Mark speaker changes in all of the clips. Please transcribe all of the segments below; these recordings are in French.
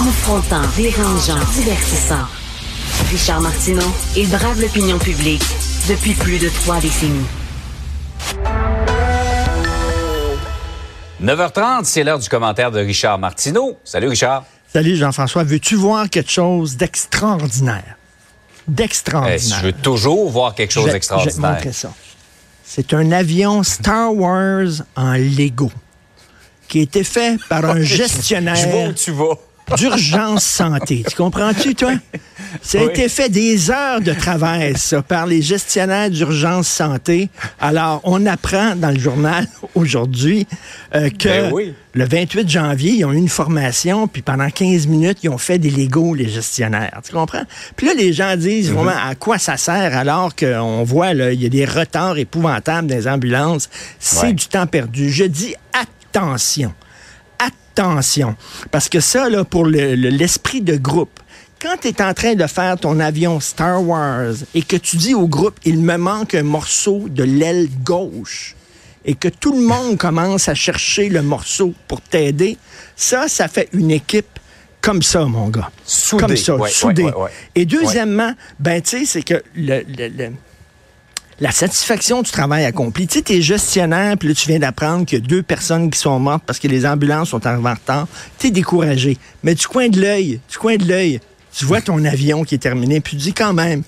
Speaker 1: Confrontant, dérangeant, divertissant. Richard Martineau, il brave l'opinion publique depuis plus de trois décennies.
Speaker 2: 9h30, c'est l'heure du commentaire de Richard Martineau. Salut Richard.
Speaker 3: Salut Jean-François. Veux-tu voir quelque chose d'extraordinaire? D'extraordinaire.
Speaker 2: Eh, je veux toujours voir quelque chose
Speaker 3: Je
Speaker 2: d'extraordinaire.
Speaker 3: vais te montrer ça. C'est un avion Star Wars en Lego qui a été fait par un
Speaker 2: Je vois
Speaker 3: gestionnaire
Speaker 2: où tu vas?
Speaker 3: D'urgence santé. Tu comprends-tu, toi? Ça a
Speaker 2: Oui.
Speaker 3: été fait des heures de travail, ça, par les gestionnaires d'urgence santé. Alors, on apprend dans le journal aujourd'hui euh, que
Speaker 2: Ben oui.
Speaker 3: le 28 janvier, ils ont eu une formation, puis pendant 15 minutes, ils ont fait des Legos, les gestionnaires. Tu comprends? Puis là, les gens disent vraiment à quoi ça sert alors qu'on voit, il y a des retards épouvantables dans les ambulances. C'est
Speaker 2: Ouais.
Speaker 3: du temps perdu. Je dis attention attention. Parce que ça, là, pour le- le- l'esprit de groupe, quand tu es en train de faire ton avion Star Wars et que tu dis au groupe, il me manque un morceau de l'aile gauche, et que tout le monde commence à chercher le morceau pour t'aider, ça, ça fait une équipe comme ça, mon gars.
Speaker 2: Soudée.
Speaker 3: Comme ça,
Speaker 2: Ouais, ouais, ouais.
Speaker 3: Et deuxièmement, ben, tu sais, c'est que le- le- le, la satisfaction du travail accompli. Tu sais, t'es gestionnaire, puis là, tu viens d'apprendre qu'il y a deux personnes qui sont mortes parce que les ambulances sont arrivées en retard. T'es découragé. Mais du coin de l'œil, du coin de l'œil, tu vois ton avion qui est terminé, puis tu dis quand même,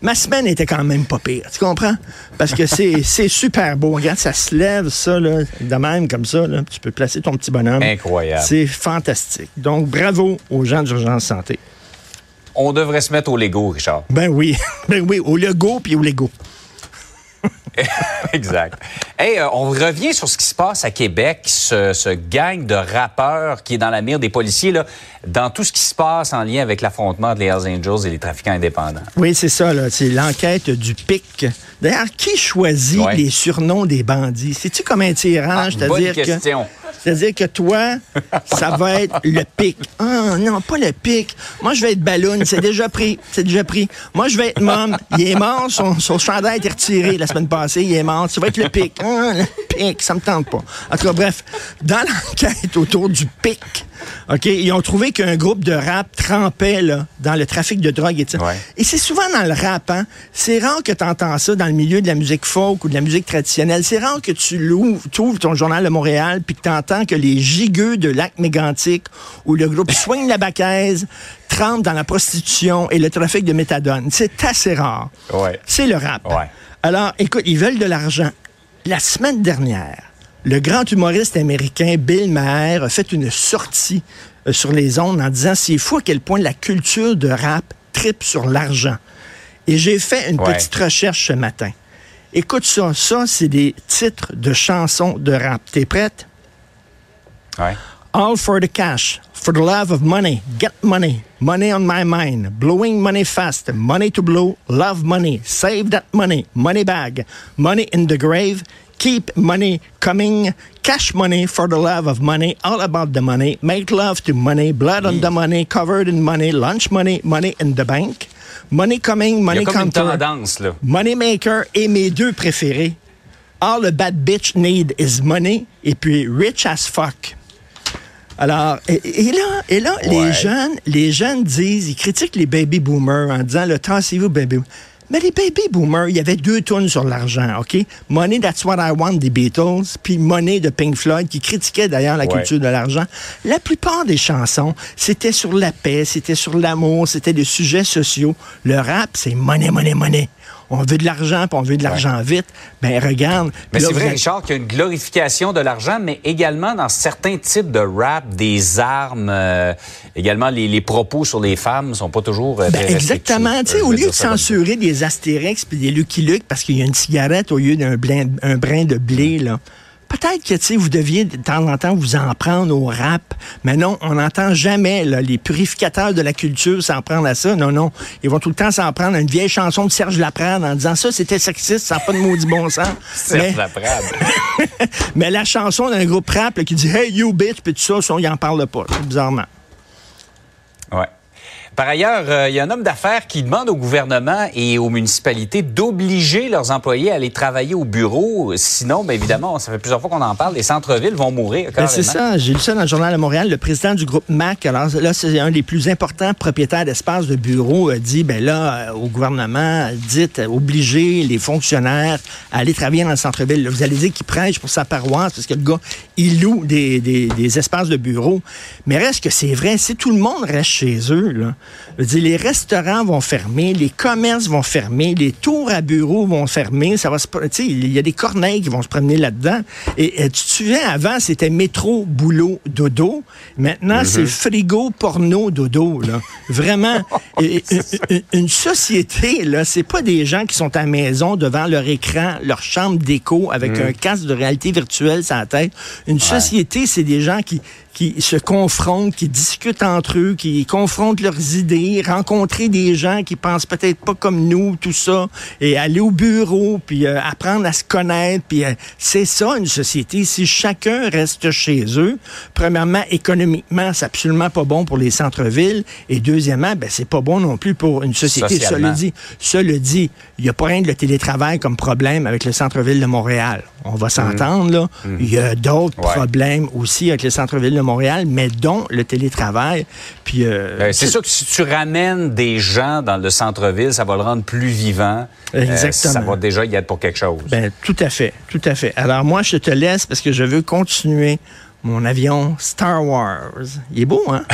Speaker 3: ma semaine était quand même pas pire. Tu comprends? Parce que c'est c'est super beau. Regarde, ça se lève, ça, là, de même, comme ça, là. Tu peux placer ton petit bonhomme.
Speaker 2: Incroyable.
Speaker 3: C'est fantastique. Donc, bravo aux gens d'urgence santé.
Speaker 2: On devrait se mettre au Lego, Richard.
Speaker 3: Ben oui, ben oui, au Lego puis au Lego.
Speaker 2: exact. Hey, euh, on revient sur ce qui se passe à Québec, ce, ce gang de rappeurs qui est dans la mire des policiers, là, dans tout ce qui se passe en lien avec l'affrontement des Hells Angels et les trafiquants indépendants.
Speaker 3: Oui, c'est ça, là. C'est l'enquête du PIC. D'ailleurs, qui choisit
Speaker 2: Ouais.
Speaker 3: les surnoms des bandits? C'est-tu comme un tyran?
Speaker 2: Ah, bonne
Speaker 3: que.
Speaker 2: question.
Speaker 3: C'est-à-dire que toi, ça va être le pic. Ah non, pas le pic. Moi, je vais être ballon. C'est déjà pris. C'est déjà pris. Moi, je vais être mom. Il est mort. Son, son chandail a été retiré la semaine passée. Il est mort. Ça va être le pic. Ah, le pic. Ça me tente pas. En tout cas, bref, dans l'enquête autour du pic, OK, ils ont trouvé qu'un groupe de rap trempait là, dans le trafic de drogue et tout ça.
Speaker 2: Ouais.
Speaker 3: Et c'est souvent dans le rap, hein? C'est rare que tu entends ça dans le milieu de la musique folk ou de la musique traditionnelle. C'est rare que tu l'ouvres, tu ouvres ton journal de Montréal puis que tu entends que les gigueux de lac mégantic ou le groupe Swing la Bacaise trempent dans la prostitution et le trafic de méthadone. C'est assez rare.
Speaker 2: Ouais.
Speaker 3: C'est le rap.
Speaker 2: Ouais.
Speaker 3: Alors, écoute, ils veulent de l'argent. La semaine dernière, le grand humoriste américain Bill Maher a fait une sortie euh, sur les ondes en disant c'est fou à quel point la culture de rap tripe sur l'argent. Et j'ai fait une
Speaker 2: Ouais.
Speaker 3: petite recherche ce matin. Écoute ça, ça, c'est des titres de chansons de rap. T'es prête?
Speaker 2: Ouais.
Speaker 3: All for the cash, for the love of money, get money, money on my mind, blowing money fast, money to blow, love money, save that money, money bag, money in the grave, keep money coming, cash money for the love of money, all about the money, make love to money, blood on the money, covered in money, lunch money, money in the bank, money coming,
Speaker 2: Il y
Speaker 3: money
Speaker 2: a comme une
Speaker 3: counter.
Speaker 2: tendance, là.
Speaker 3: Moneymaker et mes deux préférés. All a bad bitch need is money et puis rich as fuck. Alors, et, et là, et là
Speaker 2: Ouais.
Speaker 3: les jeunes, les jeunes disent, ils critiquent les baby boomers en disant, le tassez-vous, baby. Mais les baby boomers, il y avait deux tonnes sur l'argent, OK? Money, That's What I Want des Beatles, puis Money de Pink Floyd, qui critiquait d'ailleurs la
Speaker 2: Ouais.
Speaker 3: culture de l'argent. La plupart des chansons, c'était sur la paix, c'était sur l'amour, c'était des sujets sociaux. Le rap, c'est money, money, money. On veut de l'argent, puis on veut de l'argent vite. Ben regarde.
Speaker 2: Mais c'est vrai,
Speaker 3: avez-
Speaker 2: Richard, qu'il y a une glorification de l'argent, mais également dans certains types de rap, des armes, euh, également les, les propos sur les femmes sont pas toujours euh,
Speaker 3: Ben, exactement.
Speaker 2: respectueux.
Speaker 3: Tu sais,
Speaker 2: Je
Speaker 3: au lieu de censurer des Astérix puis des Lucky Luke parce qu'il y a une cigarette au lieu d'un brin de blé, là. Peut-être que, tu sais, vous deviez de temps en temps vous en prendre au rap. Mais non, on n'entend jamais, là, les purificateurs de la culture s'en prendre à ça. Non, non. Ils vont tout le temps s'en prendre à une vieille chanson de Serge Laprade en disant ça, c'était sexiste, ça n'a pas de maudit bon sens.
Speaker 2: Serge
Speaker 3: mais,
Speaker 2: Laprade.
Speaker 3: mais la chanson d'un groupe rap là, qui dit Hey, you bitch, puis tout ça, ça, ils n'en parlent pas, bizarrement.
Speaker 2: Par ailleurs, euh, il y a un homme d'affaires qui demande au gouvernement et aux municipalités d'obliger leurs employés à aller travailler au bureau. Sinon, bien évidemment, ça fait plusieurs fois qu'on en parle, les centres-villes vont mourir.
Speaker 3: Ben, c'est ça. J'ai lu ça dans le journal de Montréal. Le président du groupe MAC, alors là, c'est un des plus importants propriétaires d'espaces de bureau, a dit, ben là, euh, au gouvernement, dites, obliger les fonctionnaires à aller travailler dans le centre-ville. Vous allez dire qu'il prêche pour sa paroisse parce que le gars, il loue des, des, des espaces de bureau. Mais reste que c'est vrai, si tout le monde reste chez eux, là, les restaurants vont fermer, les commerces vont fermer, les tours à bureaux vont fermer. Ça va il y a des corneilles qui vont se promener là-dedans. Et, tu te souviens, avant, c'était métro, boulot, dodo. Maintenant, mm-hmm. c'est frigo, porno, dodo. Là. Vraiment, une, société, là, c'est pas des gens qui sont à la maison devant leur écran, leur chambre d'écho avec mm. un casque de réalité virtuelle sur la tête. Une société, c'est des gens qui qui se confrontent, qui discutent entre eux, qui confrontent leurs idées, rencontrer des gens qui pensent peut-être pas comme nous, tout ça, et aller au bureau, puis euh, apprendre à se connaître, puis euh, c'est ça une société. Si chacun reste chez eux, premièrement, économiquement, c'est absolument pas bon pour les centres-villes, et deuxièmement, ben c'est pas bon non plus pour une société. Cela dit, cela dit, il y a pas rien de le télétravail comme problème avec le centre-ville de Montréal. On va s'entendre là. Mm. Il y a d'autres problèmes aussi avec le centre-ville de Montréal, mais dont le télétravail. Puis
Speaker 2: euh, ben, c'est sûr que si tu ramènes des gens dans le centre-ville, ça va le rendre plus vivant. Euh, Exactement. ça va déjà y être pour quelque chose.
Speaker 3: Ben, tout à fait, tout à fait. Alors moi, je te laisse parce que je veux continuer mon avion Star Wars. Il est beau, hein?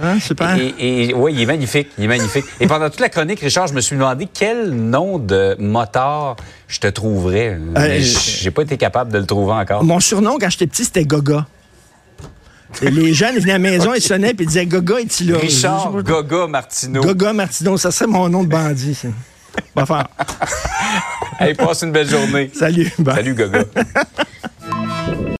Speaker 2: Hein, super. Et, oui, il est magnifique. Il est magnifique. et pendant toute la chronique, Richard, je me suis demandé quel nom de moteur je te trouverais. Euh, j'ai pas été capable de le trouver encore.
Speaker 3: Mon surnom, quand j'étais petit, c'était Goga les jeunes venaient à la maison, ils sonnaient et ils disaient Goga est-il là?
Speaker 2: Richard Goga Martineau.
Speaker 3: Goga Martineau, ça serait mon nom de bandit. Ça.
Speaker 2: Allez, passe une belle journée.
Speaker 3: Salut.
Speaker 2: Salut, Goga.